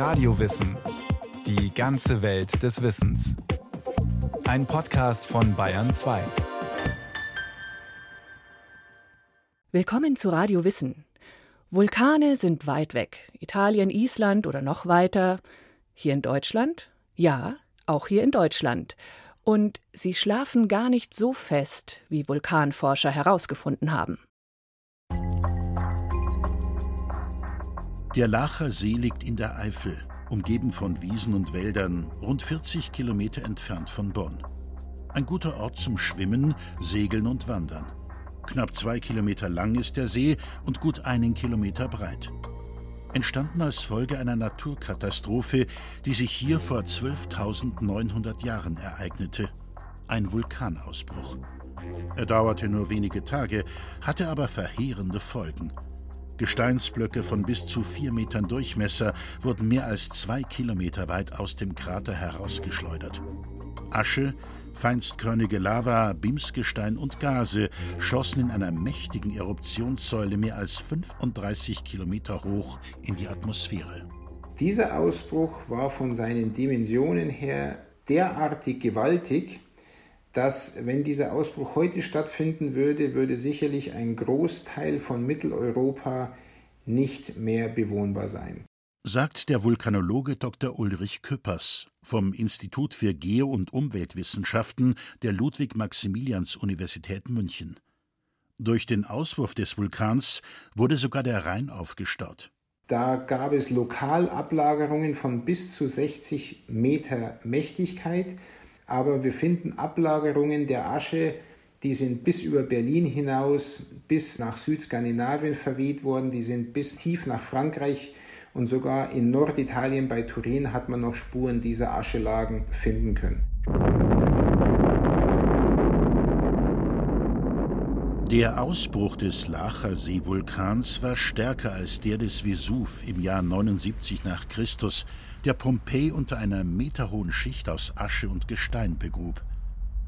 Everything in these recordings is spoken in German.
Radiowissen. Die ganze Welt des Wissens. Ein Podcast von Bayern 2. Willkommen zu Radio Wissen. Vulkane sind weit weg. Italien, Island oder noch weiter. Hier in Deutschland? Ja, auch hier in Deutschland. Und sie schlafen gar nicht so fest, wie Vulkanforscher herausgefunden haben. Der Lacher See liegt in der Eifel, umgeben von Wiesen und Wäldern, rund 40 Kilometer entfernt von Bonn. Ein guter Ort zum Schwimmen, Segeln und Wandern. Knapp zwei Kilometer lang ist der See und gut einen Kilometer breit. Entstanden als Folge einer Naturkatastrophe, die sich hier vor 12.900 Jahren ereignete. Ein Vulkanausbruch. Er dauerte nur wenige Tage, hatte aber verheerende Folgen. Gesteinsblöcke von bis zu vier Metern Durchmesser wurden mehr als zwei Kilometer weit aus dem Krater herausgeschleudert. Asche, feinstkörnige Lava, Bimsgestein und Gase schossen in einer mächtigen Eruptionssäule mehr als 35 Kilometer hoch in die Atmosphäre. Dieser Ausbruch war von seinen Dimensionen her derartig gewaltig, dass wenn dieser Ausbruch heute stattfinden würde, würde sicherlich ein Großteil von Mitteleuropa nicht mehr bewohnbar sein. Sagt der Vulkanologe Dr. Ulrich Küppers vom Institut für Geo- und Umweltwissenschaften der Ludwig-Maximilians-Universität München. Durch den Auswurf des Vulkans wurde sogar der Rhein aufgestaut. Da gab es Lokalablagerungen von bis zu 60 Meter Mächtigkeit aber wir finden Ablagerungen der Asche, die sind bis über Berlin hinaus, bis nach Südskandinavien verweht worden, die sind bis tief nach Frankreich und sogar in Norditalien bei Turin hat man noch Spuren dieser Aschelagen finden können. Der Ausbruch des Lachersee-Vulkans war stärker als der des Vesuv im Jahr 79 nach Christus, der Pompeji unter einer meterhohen Schicht aus Asche und Gestein begrub.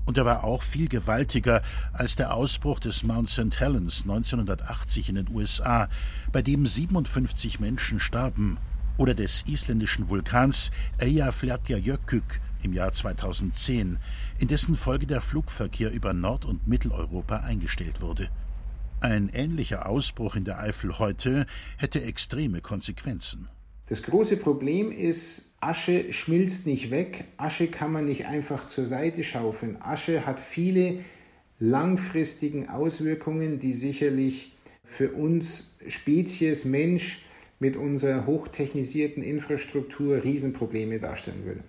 Und er war auch viel gewaltiger als der Ausbruch des Mount St. Helens 1980 in den USA, bei dem 57 Menschen starben, oder des isländischen Vulkans Eyjafjallajökull im Jahr 2010, in dessen Folge der Flugverkehr über Nord- und Mitteleuropa eingestellt wurde. Ein ähnlicher Ausbruch in der Eifel heute hätte extreme Konsequenzen. Das große Problem ist, Asche schmilzt nicht weg, Asche kann man nicht einfach zur Seite schaufeln. Asche hat viele langfristigen Auswirkungen, die sicherlich für uns Spezies Mensch mit unserer hochtechnisierten Infrastruktur Riesenprobleme darstellen würde.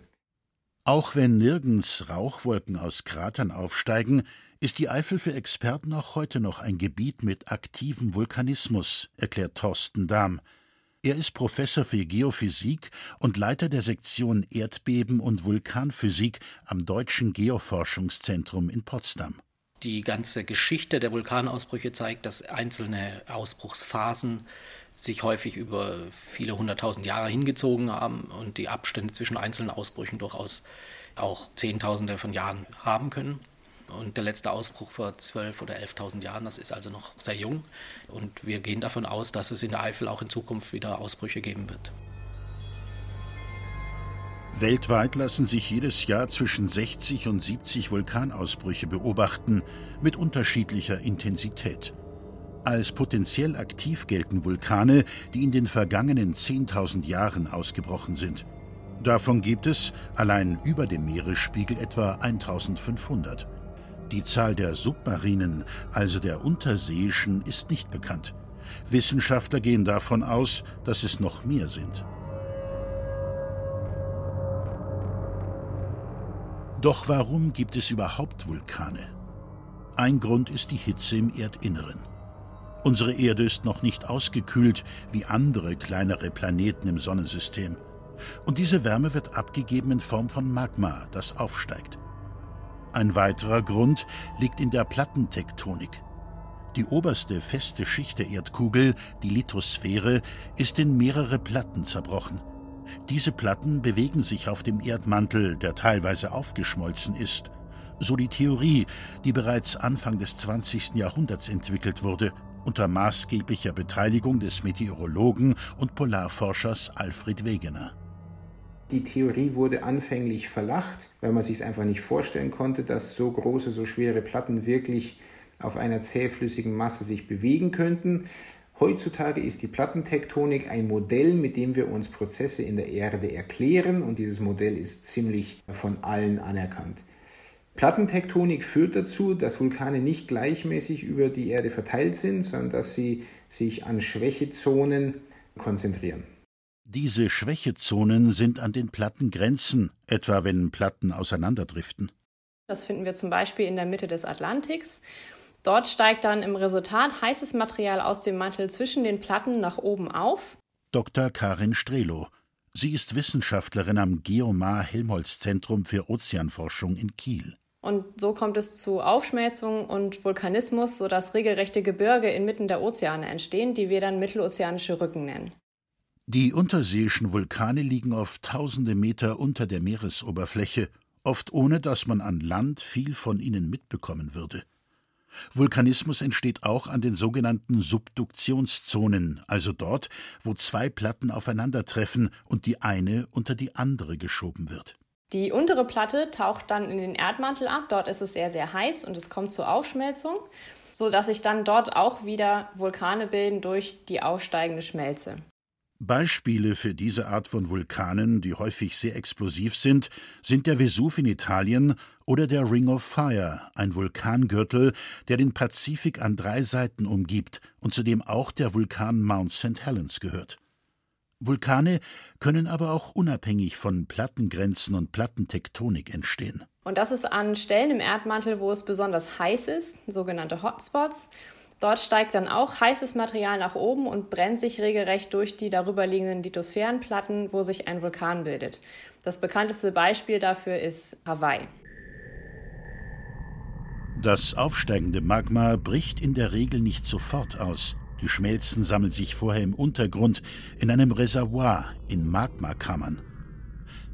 Auch wenn nirgends Rauchwolken aus Kratern aufsteigen, ist die Eifel für Experten auch heute noch ein Gebiet mit aktivem Vulkanismus, erklärt Thorsten Dahm. Er ist Professor für Geophysik und Leiter der Sektion Erdbeben und Vulkanphysik am Deutschen Geoforschungszentrum in Potsdam. Die ganze Geschichte der Vulkanausbrüche zeigt, dass einzelne Ausbruchsphasen sich häufig über viele hunderttausend Jahre hingezogen haben und die Abstände zwischen einzelnen Ausbrüchen durchaus auch Zehntausende von Jahren haben können. Und der letzte Ausbruch vor 12.000 oder 11.000 Jahren, das ist also noch sehr jung. Und wir gehen davon aus, dass es in der Eifel auch in Zukunft wieder Ausbrüche geben wird. Weltweit lassen sich jedes Jahr zwischen 60 und 70 Vulkanausbrüche beobachten, mit unterschiedlicher Intensität. Als potenziell aktiv gelten Vulkane, die in den vergangenen 10.000 Jahren ausgebrochen sind. Davon gibt es, allein über dem Meeresspiegel, etwa 1500. Die Zahl der submarinen, also der unterseeischen, ist nicht bekannt. Wissenschaftler gehen davon aus, dass es noch mehr sind. Doch warum gibt es überhaupt Vulkane? Ein Grund ist die Hitze im Erdinneren. Unsere Erde ist noch nicht ausgekühlt wie andere kleinere Planeten im Sonnensystem. Und diese Wärme wird abgegeben in Form von Magma, das aufsteigt. Ein weiterer Grund liegt in der Plattentektonik. Die oberste feste Schicht der Erdkugel, die Lithosphäre, ist in mehrere Platten zerbrochen. Diese Platten bewegen sich auf dem Erdmantel, der teilweise aufgeschmolzen ist. So die Theorie, die bereits Anfang des 20. Jahrhunderts entwickelt wurde unter maßgeblicher Beteiligung des Meteorologen und Polarforschers Alfred Wegener. Die Theorie wurde anfänglich verlacht, weil man sich es einfach nicht vorstellen konnte, dass so große, so schwere Platten wirklich auf einer zähflüssigen Masse sich bewegen könnten. Heutzutage ist die Plattentektonik ein Modell, mit dem wir uns Prozesse in der Erde erklären und dieses Modell ist ziemlich von allen anerkannt. Plattentektonik führt dazu, dass Vulkane nicht gleichmäßig über die Erde verteilt sind, sondern dass sie sich an Schwächezonen konzentrieren. Diese Schwächezonen sind an den Plattengrenzen, etwa wenn Platten auseinanderdriften. Das finden wir zum Beispiel in der Mitte des Atlantiks. Dort steigt dann im Resultat heißes Material aus dem Mantel zwischen den Platten nach oben auf. Dr. Karin Strelo. Sie ist Wissenschaftlerin am Geomar Helmholtz Zentrum für Ozeanforschung in Kiel. Und so kommt es zu Aufschmelzung und Vulkanismus, sodass regelrechte Gebirge inmitten der Ozeane entstehen, die wir dann mittelozeanische Rücken nennen. Die unterseeischen Vulkane liegen oft tausende Meter unter der Meeresoberfläche, oft ohne dass man an Land viel von ihnen mitbekommen würde. Vulkanismus entsteht auch an den sogenannten Subduktionszonen, also dort, wo zwei Platten aufeinandertreffen und die eine unter die andere geschoben wird. Die untere Platte taucht dann in den Erdmantel ab. Dort ist es sehr, sehr heiß und es kommt zur Aufschmelzung, sodass sich dann dort auch wieder Vulkane bilden durch die aufsteigende Schmelze. Beispiele für diese Art von Vulkanen, die häufig sehr explosiv sind, sind der Vesuv in Italien oder der Ring of Fire, ein Vulkangürtel, der den Pazifik an drei Seiten umgibt und zu dem auch der Vulkan Mount St. Helens gehört. Vulkane können aber auch unabhängig von Plattengrenzen und Plattentektonik entstehen. Und das ist an Stellen im Erdmantel, wo es besonders heiß ist, sogenannte Hotspots. Dort steigt dann auch heißes Material nach oben und brennt sich regelrecht durch die darüberliegenden Lithosphärenplatten, wo sich ein Vulkan bildet. Das bekannteste Beispiel dafür ist Hawaii. Das aufsteigende Magma bricht in der Regel nicht sofort aus. Die Schmelzen sammeln sich vorher im Untergrund in einem Reservoir in Magmakammern.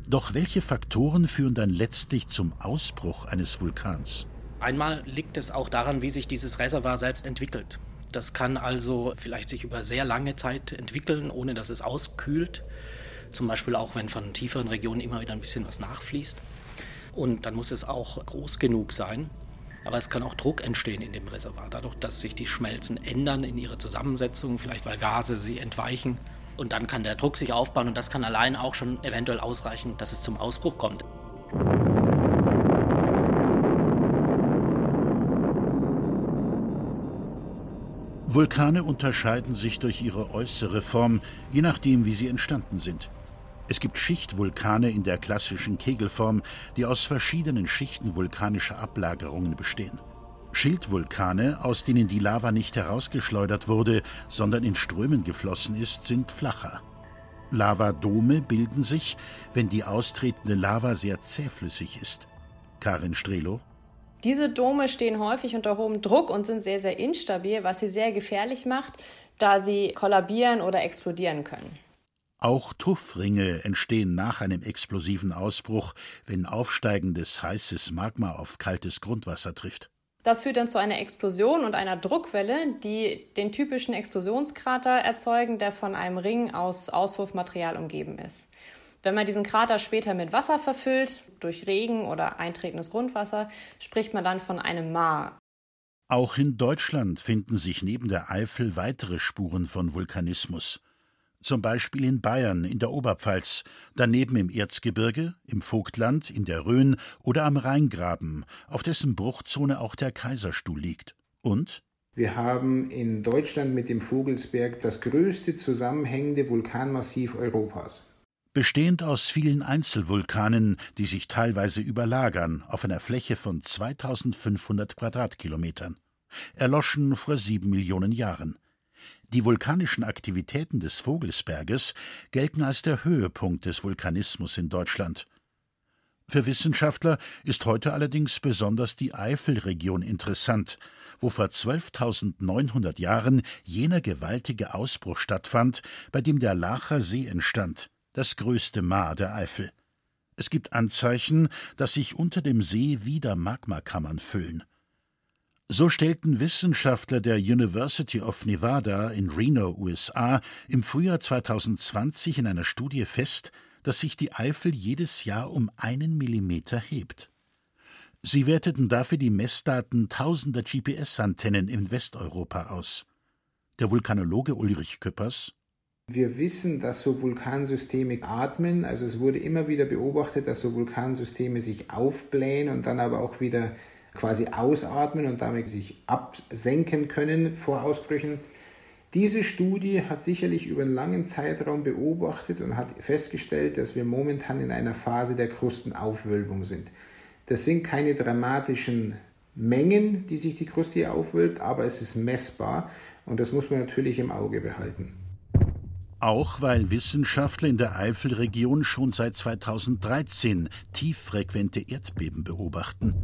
Doch welche Faktoren führen dann letztlich zum Ausbruch eines Vulkans? Einmal liegt es auch daran, wie sich dieses Reservoir selbst entwickelt. Das kann also vielleicht sich über sehr lange Zeit entwickeln, ohne dass es auskühlt. Zum Beispiel auch, wenn von tieferen Regionen immer wieder ein bisschen was nachfließt. Und dann muss es auch groß genug sein, aber es kann auch Druck entstehen in dem Reservoir, dadurch, dass sich die Schmelzen ändern in ihrer Zusammensetzung, vielleicht weil Gase sie entweichen. Und dann kann der Druck sich aufbauen und das kann allein auch schon eventuell ausreichen, dass es zum Ausbruch kommt. Vulkane unterscheiden sich durch ihre äußere Form, je nachdem, wie sie entstanden sind. Es gibt Schichtvulkane in der klassischen Kegelform, die aus verschiedenen Schichten vulkanischer Ablagerungen bestehen. Schildvulkane, aus denen die Lava nicht herausgeschleudert wurde, sondern in Strömen geflossen ist, sind flacher. Lavadome bilden sich, wenn die austretende Lava sehr zähflüssig ist. Karin Strelo. Diese Dome stehen häufig unter hohem Druck und sind sehr, sehr instabil, was sie sehr gefährlich macht, da sie kollabieren oder explodieren können. Auch Tuffringe entstehen nach einem explosiven Ausbruch, wenn aufsteigendes heißes Magma auf kaltes Grundwasser trifft. Das führt dann zu einer Explosion und einer Druckwelle, die den typischen Explosionskrater erzeugen, der von einem Ring aus Auswurfmaterial umgeben ist. Wenn man diesen Krater später mit Wasser verfüllt, durch Regen oder eintretendes Grundwasser, spricht man dann von einem Maar. Auch in Deutschland finden sich neben der Eifel weitere Spuren von Vulkanismus zum Beispiel in Bayern, in der Oberpfalz, daneben im Erzgebirge, im Vogtland, in der Rhön oder am Rheingraben, auf dessen Bruchzone auch der Kaiserstuhl liegt. Und wir haben in Deutschland mit dem Vogelsberg das größte zusammenhängende Vulkanmassiv Europas. Bestehend aus vielen Einzelvulkanen, die sich teilweise überlagern, auf einer Fläche von 2500 Quadratkilometern. Erloschen vor sieben Millionen Jahren. Die vulkanischen Aktivitäten des Vogelsberges gelten als der Höhepunkt des Vulkanismus in Deutschland. Für Wissenschaftler ist heute allerdings besonders die Eifelregion interessant, wo vor 12.900 Jahren jener gewaltige Ausbruch stattfand, bei dem der Lacher See entstand, das größte Maar der Eifel. Es gibt Anzeichen, dass sich unter dem See wieder Magmakammern füllen. So stellten Wissenschaftler der University of Nevada in Reno, USA, im Frühjahr 2020 in einer Studie fest, dass sich die Eifel jedes Jahr um einen Millimeter hebt. Sie werteten dafür die Messdaten tausender GPS-Antennen in Westeuropa aus. Der Vulkanologe Ulrich Küppers wir wissen, dass so Vulkansysteme atmen. Also es wurde immer wieder beobachtet, dass so Vulkansysteme sich aufblähen und dann aber auch wieder quasi ausatmen und damit sich absenken können vor Ausbrüchen. Diese Studie hat sicherlich über einen langen Zeitraum beobachtet und hat festgestellt, dass wir momentan in einer Phase der Krustenaufwölbung sind. Das sind keine dramatischen Mengen, die sich die Kruste aufwölbt, aber es ist messbar und das muss man natürlich im Auge behalten. Auch weil Wissenschaftler in der Eifelregion schon seit 2013 tieffrequente Erdbeben beobachten.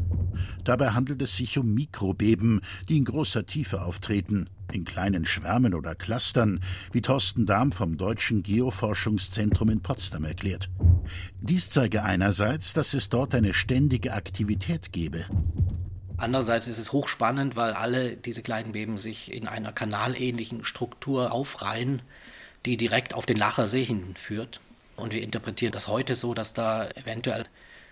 Dabei handelt es sich um Mikrobeben, die in großer Tiefe auftreten, in kleinen Schwärmen oder Clustern, wie Thorsten Dahm vom Deutschen Geoforschungszentrum in Potsdam erklärt. Dies zeige einerseits, dass es dort eine ständige Aktivität gebe. Andererseits ist es hochspannend, weil alle diese kleinen Beben sich in einer kanalähnlichen Struktur aufreihen die direkt auf den Lacher See hinführt. Und wir interpretieren das heute so, dass da eventuell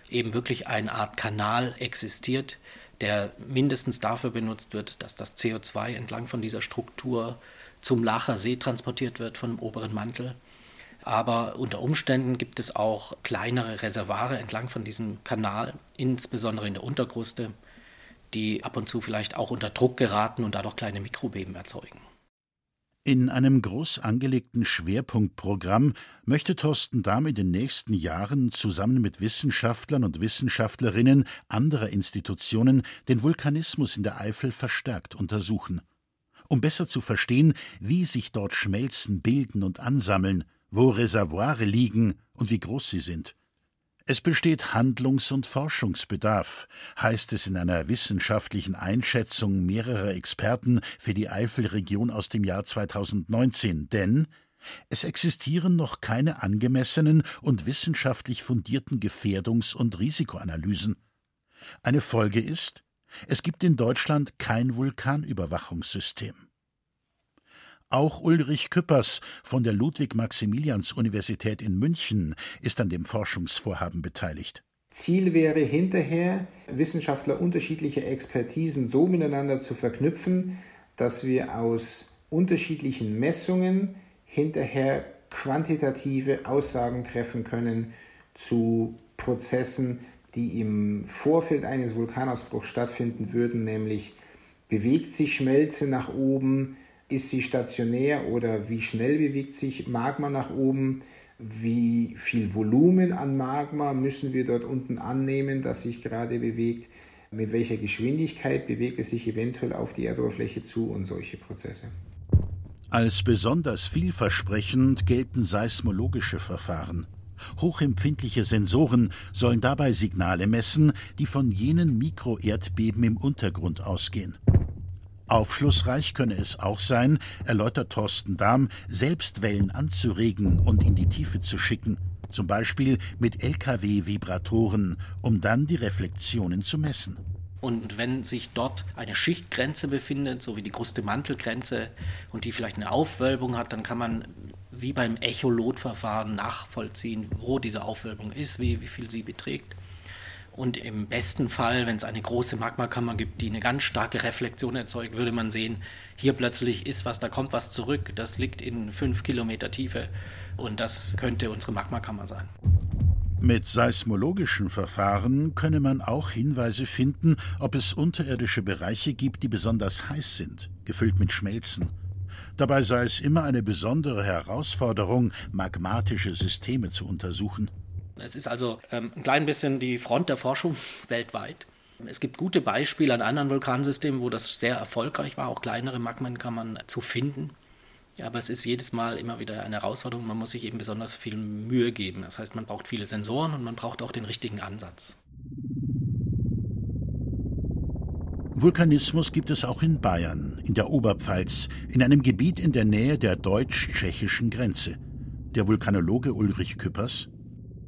eben wirklich eine Art Kanal existiert, der mindestens dafür benutzt wird, dass das CO2 entlang von dieser Struktur zum Lacher See transportiert wird vom oberen Mantel. Aber unter Umständen gibt es auch kleinere Reservare entlang von diesem Kanal, insbesondere in der Unterkruste, die ab und zu vielleicht auch unter Druck geraten und dadurch kleine Mikrobeben erzeugen. In einem groß angelegten Schwerpunktprogramm möchte Thorsten Dahm in den nächsten Jahren zusammen mit Wissenschaftlern und Wissenschaftlerinnen anderer Institutionen den Vulkanismus in der Eifel verstärkt untersuchen. Um besser zu verstehen, wie sich dort Schmelzen bilden und ansammeln, wo Reservoire liegen und wie groß sie sind. Es besteht Handlungs- und Forschungsbedarf, heißt es in einer wissenschaftlichen Einschätzung mehrerer Experten für die Eifelregion aus dem Jahr 2019, denn es existieren noch keine angemessenen und wissenschaftlich fundierten Gefährdungs- und Risikoanalysen. Eine Folge ist, es gibt in Deutschland kein Vulkanüberwachungssystem. Auch Ulrich Küppers von der Ludwig-Maximilians-Universität in München ist an dem Forschungsvorhaben beteiligt. Ziel wäre hinterher, Wissenschaftler unterschiedlicher Expertisen so miteinander zu verknüpfen, dass wir aus unterschiedlichen Messungen hinterher quantitative Aussagen treffen können zu Prozessen, die im Vorfeld eines Vulkanausbruchs stattfinden würden, nämlich bewegt sich Schmelze nach oben, ist sie stationär oder wie schnell bewegt sich Magma nach oben? Wie viel Volumen an Magma müssen wir dort unten annehmen, das sich gerade bewegt? Mit welcher Geschwindigkeit bewegt es sich eventuell auf die Erdoberfläche zu und solche Prozesse? Als besonders vielversprechend gelten seismologische Verfahren. Hochempfindliche Sensoren sollen dabei Signale messen, die von jenen Mikroerdbeben im Untergrund ausgehen. Aufschlussreich könne es auch sein, erläutert Thorsten Dahm, selbst Wellen anzuregen und in die Tiefe zu schicken, zum Beispiel mit Lkw-Vibratoren, um dann die Reflexionen zu messen. Und wenn sich dort eine Schichtgrenze befindet, so wie die Kruste-Mantel-Grenze, und die vielleicht eine Aufwölbung hat, dann kann man wie beim Echolot-Verfahren nachvollziehen, wo diese Aufwölbung ist, wie, wie viel sie beträgt. Und im besten Fall, wenn es eine große Magmakammer gibt, die eine ganz starke Reflexion erzeugt, würde man sehen, hier plötzlich ist was, da kommt was zurück. Das liegt in fünf Kilometer Tiefe und das könnte unsere Magmakammer sein. Mit seismologischen Verfahren könne man auch Hinweise finden, ob es unterirdische Bereiche gibt, die besonders heiß sind, gefüllt mit Schmelzen. Dabei sei es immer eine besondere Herausforderung, magmatische Systeme zu untersuchen. Es ist also ähm, ein klein bisschen die Front der Forschung weltweit. Es gibt gute Beispiele an anderen Vulkansystemen, wo das sehr erfolgreich war. Auch kleinere Magmen kann man zu finden. Aber es ist jedes Mal immer wieder eine Herausforderung. Man muss sich eben besonders viel Mühe geben. Das heißt, man braucht viele Sensoren und man braucht auch den richtigen Ansatz. Vulkanismus gibt es auch in Bayern, in der Oberpfalz, in einem Gebiet in der Nähe der deutsch-tschechischen Grenze. Der Vulkanologe Ulrich Küppers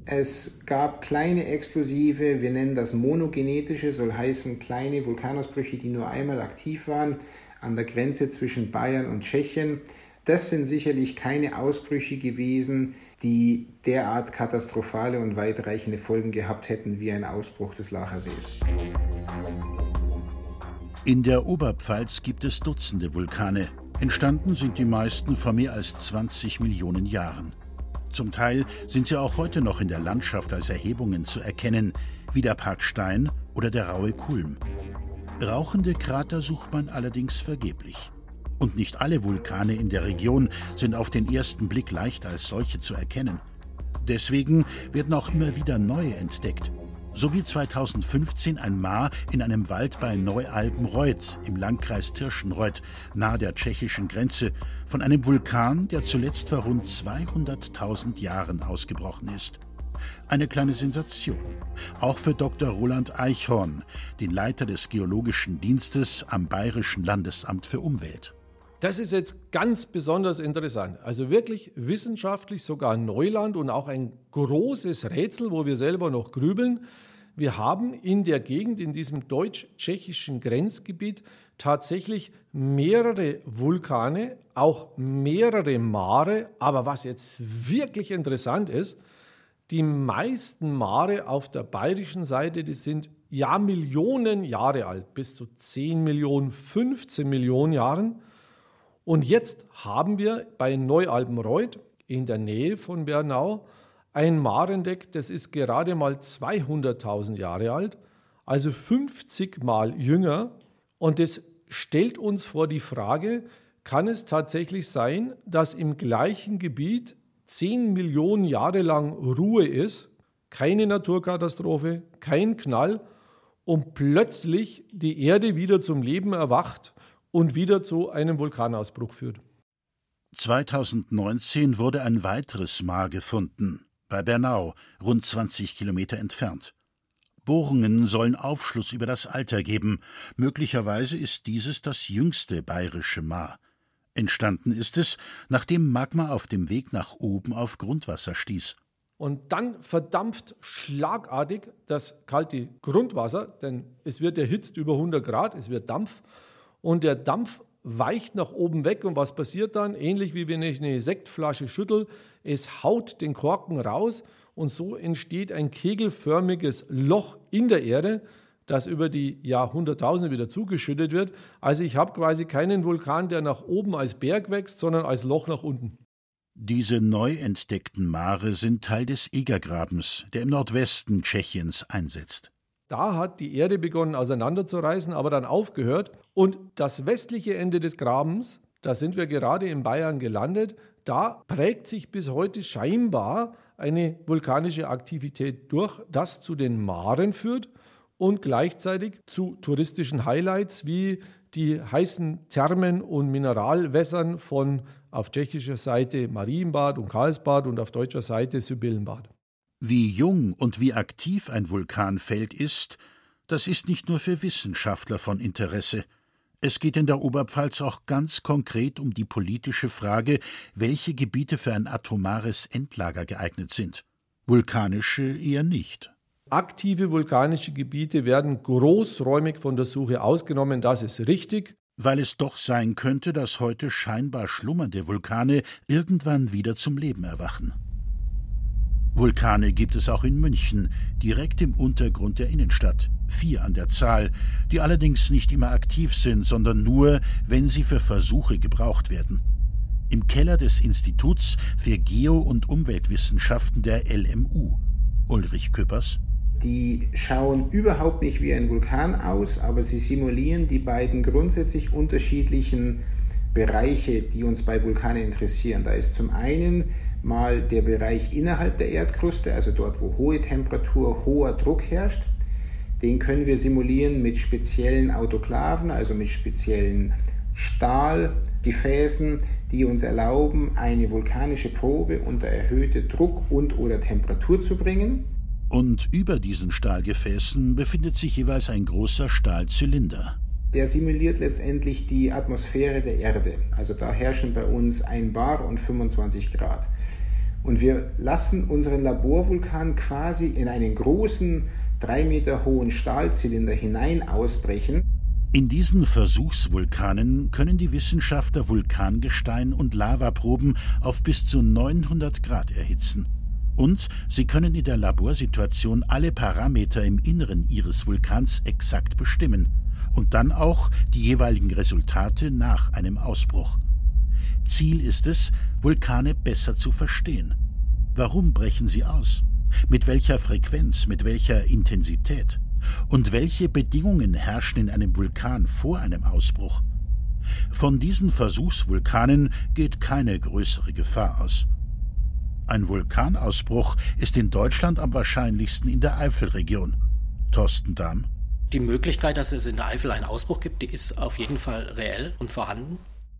es gab kleine Explosive, wir nennen das monogenetische, soll heißen kleine Vulkanausbrüche, die nur einmal aktiv waren, an der Grenze zwischen Bayern und Tschechien. Das sind sicherlich keine Ausbrüche gewesen, die derart katastrophale und weitreichende Folgen gehabt hätten wie ein Ausbruch des Lachersees. In der Oberpfalz gibt es Dutzende Vulkane. Entstanden sind die meisten vor mehr als 20 Millionen Jahren. Zum Teil sind sie auch heute noch in der Landschaft als Erhebungen zu erkennen, wie der Park Stein oder der raue Kulm. Rauchende Krater sucht man allerdings vergeblich. Und nicht alle Vulkane in der Region sind auf den ersten Blick leicht als solche zu erkennen. Deswegen werden auch immer wieder neue entdeckt. So wie 2015 ein Maar in einem Wald bei Neu-Alben-Reuth im Landkreis Tirschenreuth nahe der tschechischen Grenze von einem Vulkan, der zuletzt vor rund 200.000 Jahren ausgebrochen ist. Eine kleine Sensation. Auch für Dr. Roland Eichhorn, den Leiter des Geologischen Dienstes am Bayerischen Landesamt für Umwelt. Das ist jetzt ganz besonders interessant. Also wirklich wissenschaftlich sogar Neuland und auch ein großes Rätsel, wo wir selber noch grübeln. Wir haben in der Gegend, in diesem deutsch-tschechischen Grenzgebiet, tatsächlich mehrere Vulkane, auch mehrere Mare. Aber was jetzt wirklich interessant ist, die meisten Mare auf der bayerischen Seite, die sind ja Millionen Jahre alt, bis zu 10 Millionen, 15 Millionen Jahren. Und jetzt haben wir bei Neualbenreuth in der Nähe von Bernau ein Marendeck, das ist gerade mal 200.000 Jahre alt, also 50 Mal jünger. Und das stellt uns vor die Frage, kann es tatsächlich sein, dass im gleichen Gebiet 10 Millionen Jahre lang Ruhe ist, keine Naturkatastrophe, kein Knall und plötzlich die Erde wieder zum Leben erwacht und wieder zu einem Vulkanausbruch führt. 2019 wurde ein weiteres Maar gefunden, bei Bernau, rund 20 Kilometer entfernt. Bohrungen sollen Aufschluss über das Alter geben. Möglicherweise ist dieses das jüngste bayerische Maar. Entstanden ist es, nachdem Magma auf dem Weg nach oben auf Grundwasser stieß. Und dann verdampft schlagartig das kalte Grundwasser, denn es wird erhitzt über 100 Grad, es wird Dampf und der Dampf weicht nach oben weg und was passiert dann? Ähnlich wie wenn ich eine Sektflasche schüttel, es haut den Korken raus und so entsteht ein kegelförmiges Loch in der Erde, das über die Jahrhunderttausende wieder zugeschüttet wird. Also ich habe quasi keinen Vulkan, der nach oben als Berg wächst, sondern als Loch nach unten. Diese neu entdeckten Mare sind Teil des Egergrabens, der im Nordwesten Tschechiens einsetzt. Da hat die Erde begonnen auseinanderzureißen, aber dann aufgehört. Und das westliche Ende des Grabens, da sind wir gerade in Bayern gelandet, da prägt sich bis heute scheinbar eine vulkanische Aktivität durch, das zu den Maren führt und gleichzeitig zu touristischen Highlights wie die heißen Thermen und Mineralwässern von auf tschechischer Seite Marienbad und Karlsbad und auf deutscher Seite Sibyllenbad. Wie jung und wie aktiv ein Vulkanfeld ist, das ist nicht nur für Wissenschaftler von Interesse. Es geht in der Oberpfalz auch ganz konkret um die politische Frage, welche Gebiete für ein atomares Endlager geeignet sind. Vulkanische eher nicht. Aktive vulkanische Gebiete werden großräumig von der Suche ausgenommen, das ist richtig. Weil es doch sein könnte, dass heute scheinbar schlummernde Vulkane irgendwann wieder zum Leben erwachen. Vulkane gibt es auch in München, direkt im Untergrund der Innenstadt, vier an der Zahl, die allerdings nicht immer aktiv sind, sondern nur, wenn sie für Versuche gebraucht werden. Im Keller des Instituts für Geo- und Umweltwissenschaften der LMU. Ulrich Köppers. Die schauen überhaupt nicht wie ein Vulkan aus, aber sie simulieren die beiden grundsätzlich unterschiedlichen Bereiche, die uns bei Vulkanen interessieren. Da ist zum einen mal der Bereich innerhalb der Erdkruste, also dort, wo hohe Temperatur, hoher Druck herrscht. Den können wir simulieren mit speziellen Autoklaven, also mit speziellen Stahlgefäßen, die uns erlauben, eine vulkanische Probe unter erhöhte Druck und oder Temperatur zu bringen. Und über diesen Stahlgefäßen befindet sich jeweils ein großer Stahlzylinder. Der simuliert letztendlich die Atmosphäre der Erde. Also da herrschen bei uns 1 Bar und 25 Grad. Und wir lassen unseren Laborvulkan quasi in einen großen, drei Meter hohen Stahlzylinder hinein ausbrechen. In diesen Versuchsvulkanen können die Wissenschaftler Vulkangestein und Lavaproben auf bis zu 900 Grad erhitzen. Und sie können in der Laborsituation alle Parameter im Inneren ihres Vulkans exakt bestimmen und dann auch die jeweiligen Resultate nach einem Ausbruch. Ziel ist es, Vulkane besser zu verstehen. Warum brechen sie aus? Mit welcher Frequenz, mit welcher Intensität? Und welche Bedingungen herrschen in einem Vulkan vor einem Ausbruch? Von diesen Versuchsvulkanen geht keine größere Gefahr aus. Ein Vulkanausbruch ist in Deutschland am wahrscheinlichsten in der Eifelregion. Thorsten Dahm. Die Möglichkeit, dass es in der Eifel einen Ausbruch gibt, die ist auf jeden Fall reell und vorhanden.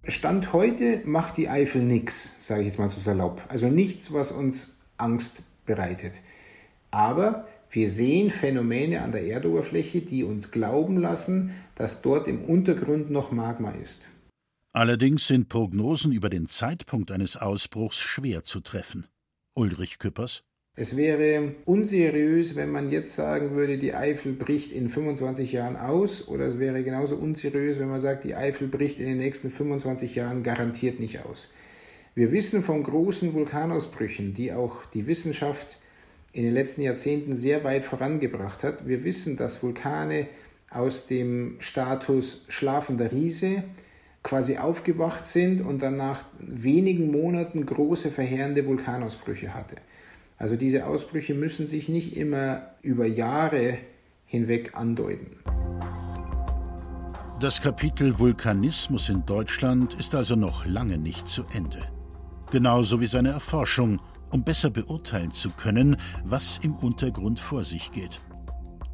Stand heute macht die Eifel nichts, sage ich jetzt mal so salopp. Also nichts, was uns Angst bereitet. Aber wir sehen Phänomene an der Erdoberfläche, die uns glauben lassen, dass dort im Untergrund noch Magma ist. Allerdings sind Prognosen über den Zeitpunkt eines Ausbruchs schwer zu treffen. Ulrich Küppers. Es wäre unseriös, wenn man jetzt sagen würde, die Eifel bricht in 25 Jahren aus, oder es wäre genauso unseriös, wenn man sagt, die Eifel bricht in den nächsten 25 Jahren garantiert nicht aus. Wir wissen von großen Vulkanausbrüchen, die auch die Wissenschaft in den letzten Jahrzehnten sehr weit vorangebracht hat. Wir wissen, dass Vulkane aus dem Status schlafender Riese quasi aufgewacht sind und dann nach wenigen Monaten große verheerende Vulkanausbrüche hatte. Also diese Ausbrüche müssen sich nicht immer über Jahre hinweg andeuten. Das Kapitel Vulkanismus in Deutschland ist also noch lange nicht zu Ende. Genauso wie seine Erforschung um besser beurteilen zu können, was im Untergrund vor sich geht.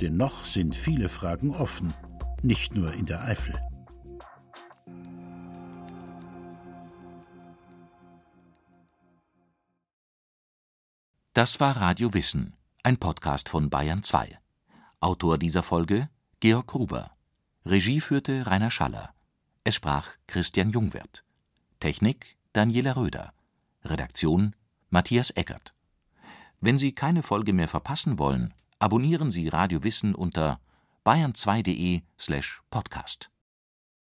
Denn noch sind viele Fragen offen, nicht nur in der Eifel. Das war Radio Wissen, ein Podcast von Bayern 2. Autor dieser Folge Georg Gruber. Regie führte Rainer Schaller. Es sprach Christian Jungwirth. Technik Daniela Röder. Redaktion Matthias Eckert. Wenn Sie keine Folge mehr verpassen wollen, abonnieren Sie Radio Wissen unter bayern2.de/podcast.